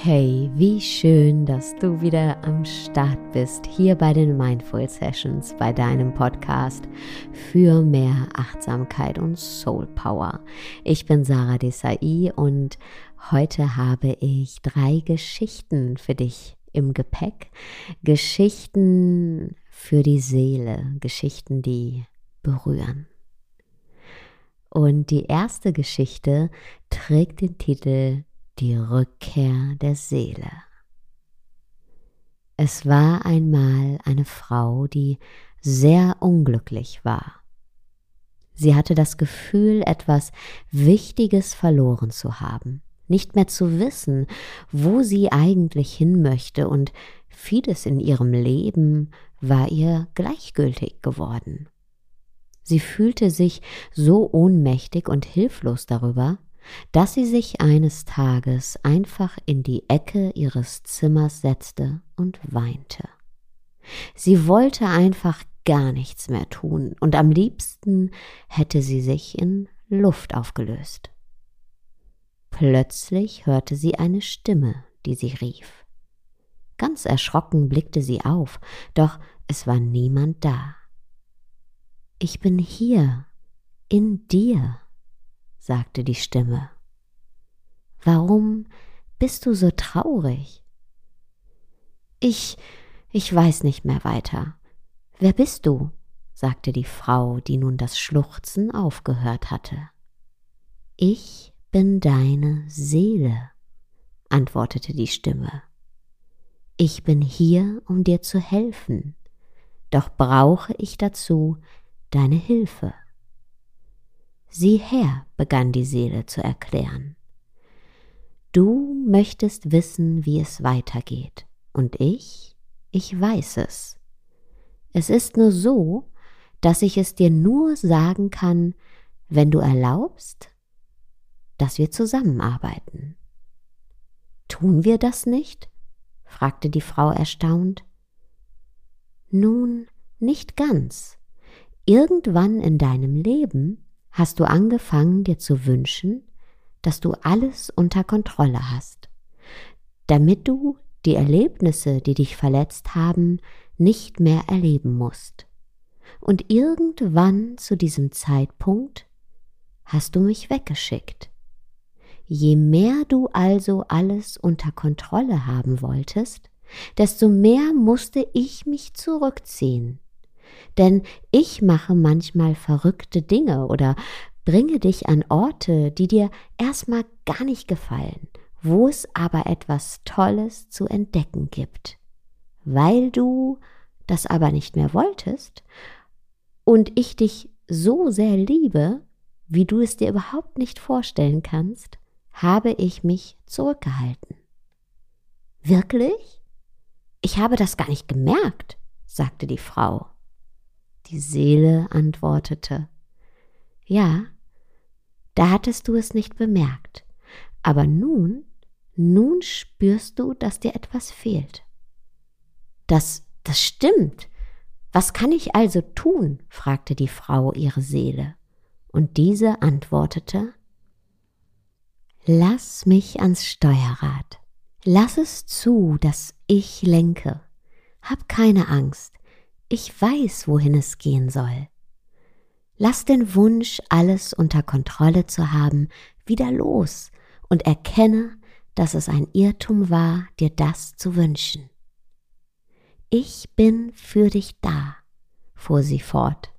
Hey, wie schön, dass du wieder am Start bist, hier bei den Mindful Sessions, bei deinem Podcast für mehr Achtsamkeit und Soul Power. Ich bin Sarah Desai und heute habe ich drei Geschichten für dich im Gepäck. Geschichten für die Seele, Geschichten, die berühren. Und die erste Geschichte trägt den Titel die Rückkehr der Seele. Es war einmal eine Frau, die sehr unglücklich war. Sie hatte das Gefühl, etwas Wichtiges verloren zu haben, nicht mehr zu wissen, wo sie eigentlich hin möchte, und vieles in ihrem Leben war ihr gleichgültig geworden. Sie fühlte sich so ohnmächtig und hilflos darüber, dass sie sich eines Tages einfach in die Ecke ihres Zimmers setzte und weinte. Sie wollte einfach gar nichts mehr tun, und am liebsten hätte sie sich in Luft aufgelöst. Plötzlich hörte sie eine Stimme, die sie rief. Ganz erschrocken blickte sie auf, doch es war niemand da. Ich bin hier, in dir, sagte die Stimme. Warum bist du so traurig? Ich, ich weiß nicht mehr weiter. Wer bist du? sagte die Frau, die nun das Schluchzen aufgehört hatte. Ich bin deine Seele, antwortete die Stimme. Ich bin hier, um dir zu helfen, doch brauche ich dazu deine Hilfe. Sieh her, begann die Seele zu erklären. Du möchtest wissen, wie es weitergeht, und ich, ich weiß es. Es ist nur so, dass ich es dir nur sagen kann, wenn du erlaubst, dass wir zusammenarbeiten. Tun wir das nicht? fragte die Frau erstaunt. Nun, nicht ganz. Irgendwann in deinem Leben hast du angefangen dir zu wünschen, dass du alles unter Kontrolle hast, damit du die Erlebnisse, die dich verletzt haben, nicht mehr erleben musst. Und irgendwann zu diesem Zeitpunkt hast du mich weggeschickt. Je mehr du also alles unter Kontrolle haben wolltest, desto mehr musste ich mich zurückziehen denn ich mache manchmal verrückte Dinge oder bringe dich an Orte, die dir erstmal gar nicht gefallen, wo es aber etwas Tolles zu entdecken gibt. Weil du das aber nicht mehr wolltest und ich dich so sehr liebe, wie du es dir überhaupt nicht vorstellen kannst, habe ich mich zurückgehalten. Wirklich? Ich habe das gar nicht gemerkt, sagte die Frau. Die Seele antwortete, Ja, da hattest du es nicht bemerkt, aber nun, nun spürst du, dass dir etwas fehlt. Das, das stimmt. Was kann ich also tun? fragte die Frau ihre Seele, und diese antwortete, Lass mich ans Steuerrad. Lass es zu, dass ich lenke. Hab keine Angst. Ich weiß, wohin es gehen soll. Lass den Wunsch, alles unter Kontrolle zu haben, wieder los und erkenne, dass es ein Irrtum war, dir das zu wünschen. Ich bin für dich da, fuhr sie fort,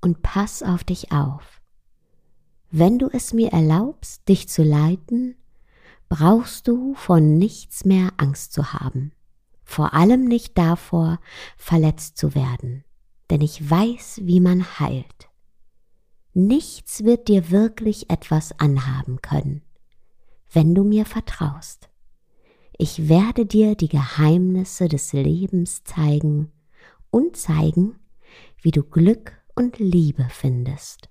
und pass auf dich auf. Wenn du es mir erlaubst, dich zu leiten, brauchst du von nichts mehr Angst zu haben vor allem nicht davor, verletzt zu werden, denn ich weiß, wie man heilt. Nichts wird dir wirklich etwas anhaben können, wenn du mir vertraust. Ich werde dir die Geheimnisse des Lebens zeigen und zeigen, wie du Glück und Liebe findest.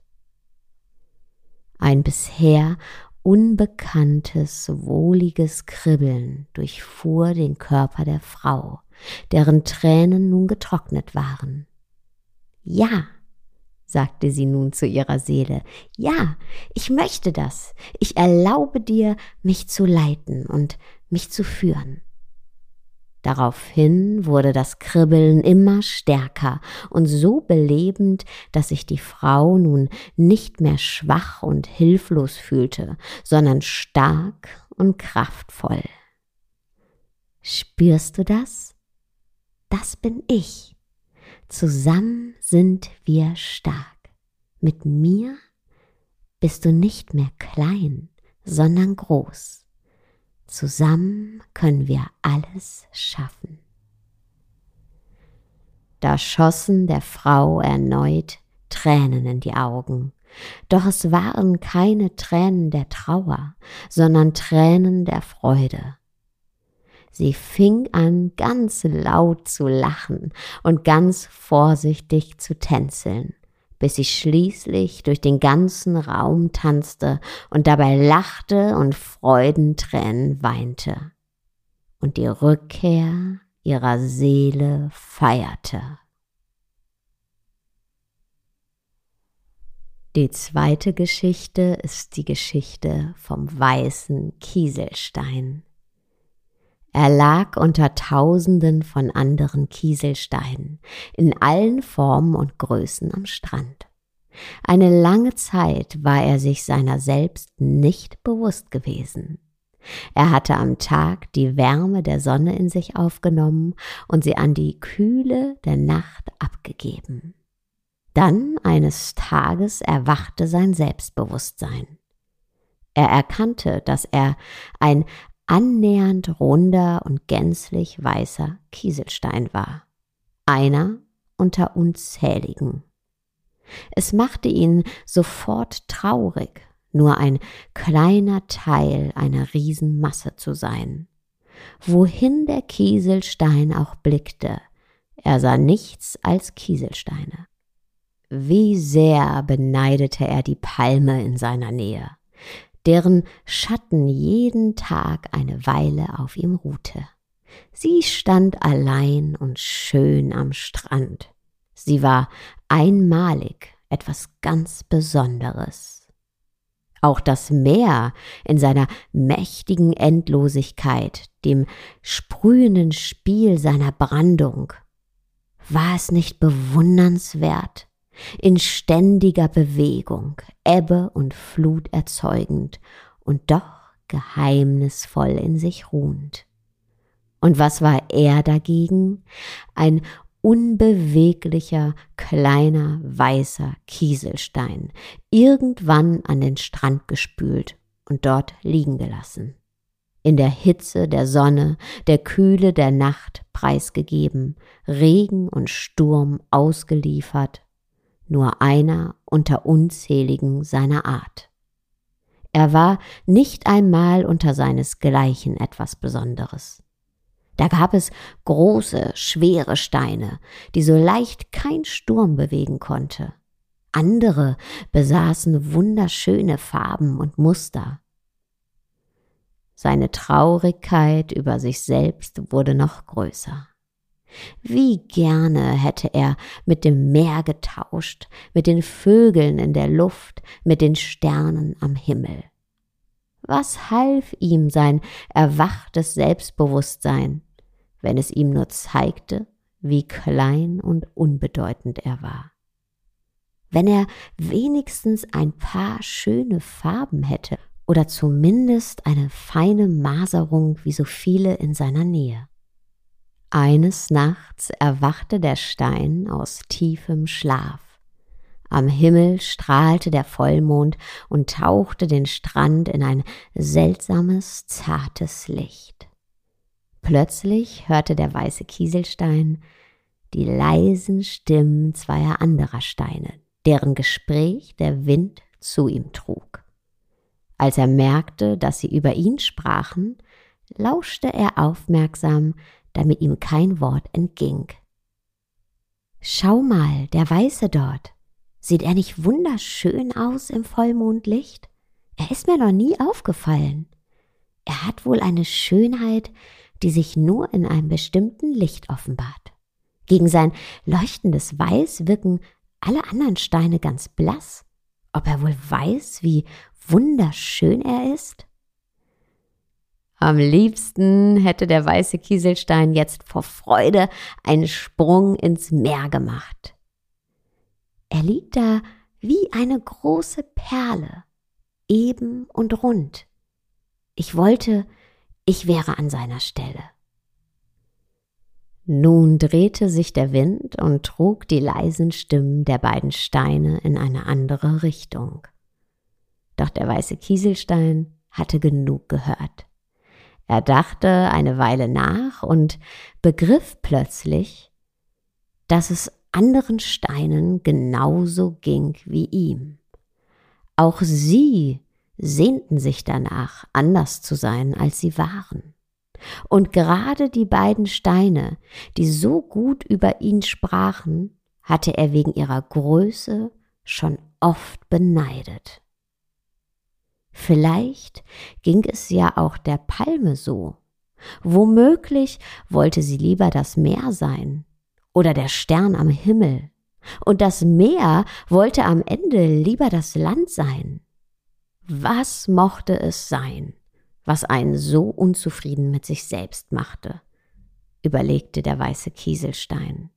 Ein bisher unbekanntes, wohliges Kribbeln durchfuhr den Körper der Frau, deren Tränen nun getrocknet waren. Ja, sagte sie nun zu ihrer Seele, ja, ich möchte das, ich erlaube dir, mich zu leiten, und mich zu führen. Daraufhin wurde das Kribbeln immer stärker und so belebend, dass sich die Frau nun nicht mehr schwach und hilflos fühlte, sondern stark und kraftvoll. Spürst du das? Das bin ich. Zusammen sind wir stark. Mit mir bist du nicht mehr klein, sondern groß. Zusammen können wir alles schaffen. Da schossen der Frau erneut Tränen in die Augen, doch es waren keine Tränen der Trauer, sondern Tränen der Freude. Sie fing an, ganz laut zu lachen und ganz vorsichtig zu tänzeln, bis sie schließlich durch den ganzen Raum tanzte und dabei lachte und Freudentränen weinte und die Rückkehr ihrer Seele feierte. Die zweite Geschichte ist die Geschichte vom weißen Kieselstein. Er lag unter Tausenden von anderen Kieselsteinen in allen Formen und Größen am Strand. Eine lange Zeit war er sich seiner selbst nicht bewusst gewesen. Er hatte am Tag die Wärme der Sonne in sich aufgenommen und sie an die Kühle der Nacht abgegeben. Dann eines Tages erwachte sein Selbstbewusstsein. Er erkannte, dass er ein annähernd runder und gänzlich weißer Kieselstein war. Einer unter unzähligen. Es machte ihn sofort traurig, nur ein kleiner Teil einer Riesenmasse zu sein. Wohin der Kieselstein auch blickte, er sah nichts als Kieselsteine. Wie sehr beneidete er die Palme in seiner Nähe deren Schatten jeden Tag eine Weile auf ihm ruhte. Sie stand allein und schön am Strand. Sie war einmalig etwas ganz Besonderes. Auch das Meer in seiner mächtigen Endlosigkeit, dem sprühenden Spiel seiner Brandung, war es nicht bewundernswert, in ständiger Bewegung, Ebbe und Flut erzeugend und doch geheimnisvoll in sich ruhend. Und was war er dagegen? Ein unbeweglicher, kleiner, weißer Kieselstein, irgendwann an den Strand gespült und dort liegen gelassen. In der Hitze der Sonne, der Kühle der Nacht preisgegeben, Regen und Sturm ausgeliefert, nur einer unter unzähligen seiner Art. Er war nicht einmal unter seinesgleichen etwas Besonderes. Da gab es große, schwere Steine, die so leicht kein Sturm bewegen konnte. Andere besaßen wunderschöne Farben und Muster. Seine Traurigkeit über sich selbst wurde noch größer. Wie gerne hätte er mit dem Meer getauscht, mit den Vögeln in der Luft, mit den Sternen am Himmel. Was half ihm sein erwachtes Selbstbewusstsein, wenn es ihm nur zeigte, wie klein und unbedeutend er war? Wenn er wenigstens ein paar schöne Farben hätte oder zumindest eine feine Maserung wie so viele in seiner Nähe. Eines Nachts erwachte der Stein aus tiefem Schlaf. Am Himmel strahlte der Vollmond und tauchte den Strand in ein seltsames, zartes Licht. Plötzlich hörte der weiße Kieselstein die leisen Stimmen zweier anderer Steine, deren Gespräch der Wind zu ihm trug. Als er merkte, dass sie über ihn sprachen, lauschte er aufmerksam damit ihm kein Wort entging. Schau mal, der Weiße dort. Sieht er nicht wunderschön aus im Vollmondlicht? Er ist mir noch nie aufgefallen. Er hat wohl eine Schönheit, die sich nur in einem bestimmten Licht offenbart. Gegen sein leuchtendes Weiß wirken alle anderen Steine ganz blass. Ob er wohl weiß, wie wunderschön er ist? Am liebsten hätte der weiße Kieselstein jetzt vor Freude einen Sprung ins Meer gemacht. Er liegt da wie eine große Perle, eben und rund. Ich wollte, ich wäre an seiner Stelle. Nun drehte sich der Wind und trug die leisen Stimmen der beiden Steine in eine andere Richtung. Doch der weiße Kieselstein hatte genug gehört. Er dachte eine Weile nach und begriff plötzlich, dass es anderen Steinen genauso ging wie ihm. Auch sie sehnten sich danach, anders zu sein, als sie waren. Und gerade die beiden Steine, die so gut über ihn sprachen, hatte er wegen ihrer Größe schon oft beneidet. Vielleicht ging es ja auch der Palme so. Womöglich wollte sie lieber das Meer sein oder der Stern am Himmel. Und das Meer wollte am Ende lieber das Land sein. Was mochte es sein? was einen so unzufrieden mit sich selbst machte, überlegte der weiße Kieselstein.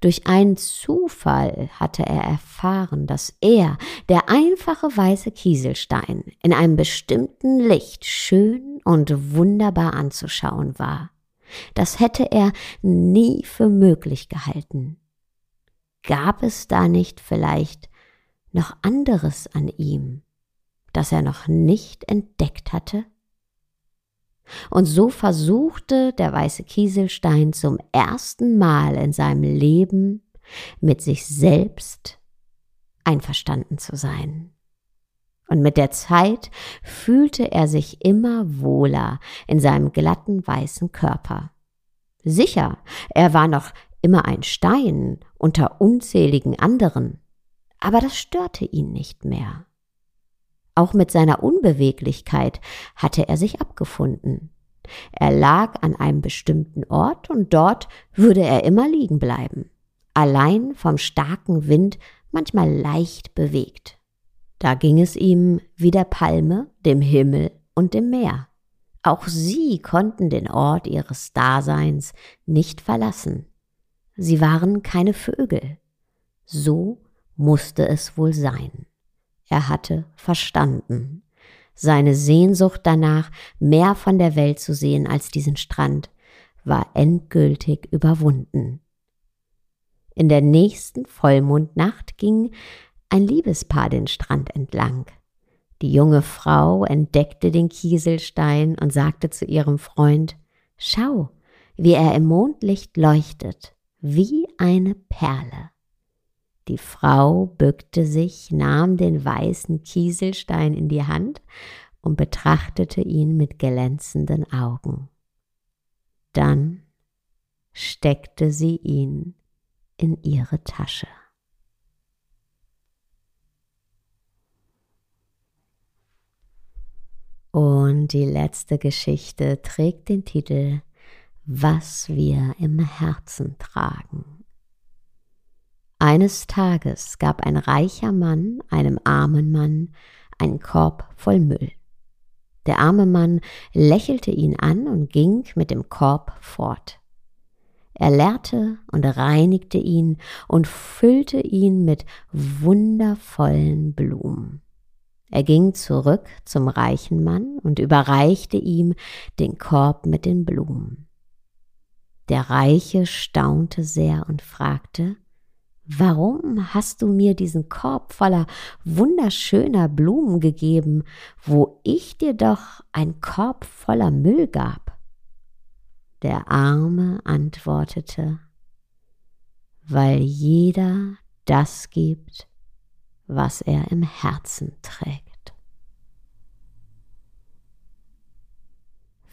Durch einen Zufall hatte er erfahren, dass er, der einfache weiße Kieselstein, in einem bestimmten Licht schön und wunderbar anzuschauen war. Das hätte er nie für möglich gehalten. Gab es da nicht vielleicht noch anderes an ihm, das er noch nicht entdeckt hatte? Und so versuchte der weiße Kieselstein zum ersten Mal in seinem Leben mit sich selbst einverstanden zu sein. Und mit der Zeit fühlte er sich immer wohler in seinem glatten weißen Körper. Sicher, er war noch immer ein Stein unter unzähligen anderen, aber das störte ihn nicht mehr. Auch mit seiner Unbeweglichkeit hatte er sich abgefunden. Er lag an einem bestimmten Ort und dort würde er immer liegen bleiben, allein vom starken Wind manchmal leicht bewegt. Da ging es ihm wie der Palme, dem Himmel und dem Meer. Auch sie konnten den Ort ihres Daseins nicht verlassen. Sie waren keine Vögel. So musste es wohl sein. Er hatte verstanden. Seine Sehnsucht danach, mehr von der Welt zu sehen als diesen Strand, war endgültig überwunden. In der nächsten Vollmondnacht ging ein Liebespaar den Strand entlang. Die junge Frau entdeckte den Kieselstein und sagte zu ihrem Freund Schau, wie er im Mondlicht leuchtet, wie eine Perle. Die Frau bückte sich, nahm den weißen Kieselstein in die Hand und betrachtete ihn mit glänzenden Augen. Dann steckte sie ihn in ihre Tasche. Und die letzte Geschichte trägt den Titel Was wir im Herzen tragen. Eines Tages gab ein reicher Mann einem armen Mann einen Korb voll Müll. Der arme Mann lächelte ihn an und ging mit dem Korb fort. Er leerte und reinigte ihn und füllte ihn mit wundervollen Blumen. Er ging zurück zum reichen Mann und überreichte ihm den Korb mit den Blumen. Der Reiche staunte sehr und fragte, Warum hast du mir diesen Korb voller wunderschöner Blumen gegeben, wo ich dir doch ein Korb voller Müll gab? Der Arme antwortete, weil jeder das gibt, was er im Herzen trägt.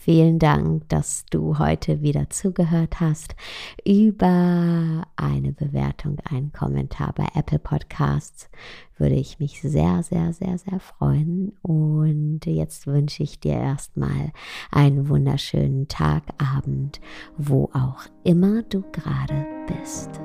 Vielen Dank, dass du heute wieder zugehört hast. Über eine Bewertung, einen Kommentar bei Apple Podcasts würde ich mich sehr, sehr, sehr, sehr freuen. Und jetzt wünsche ich dir erstmal einen wunderschönen Tag, Abend, wo auch immer du gerade bist.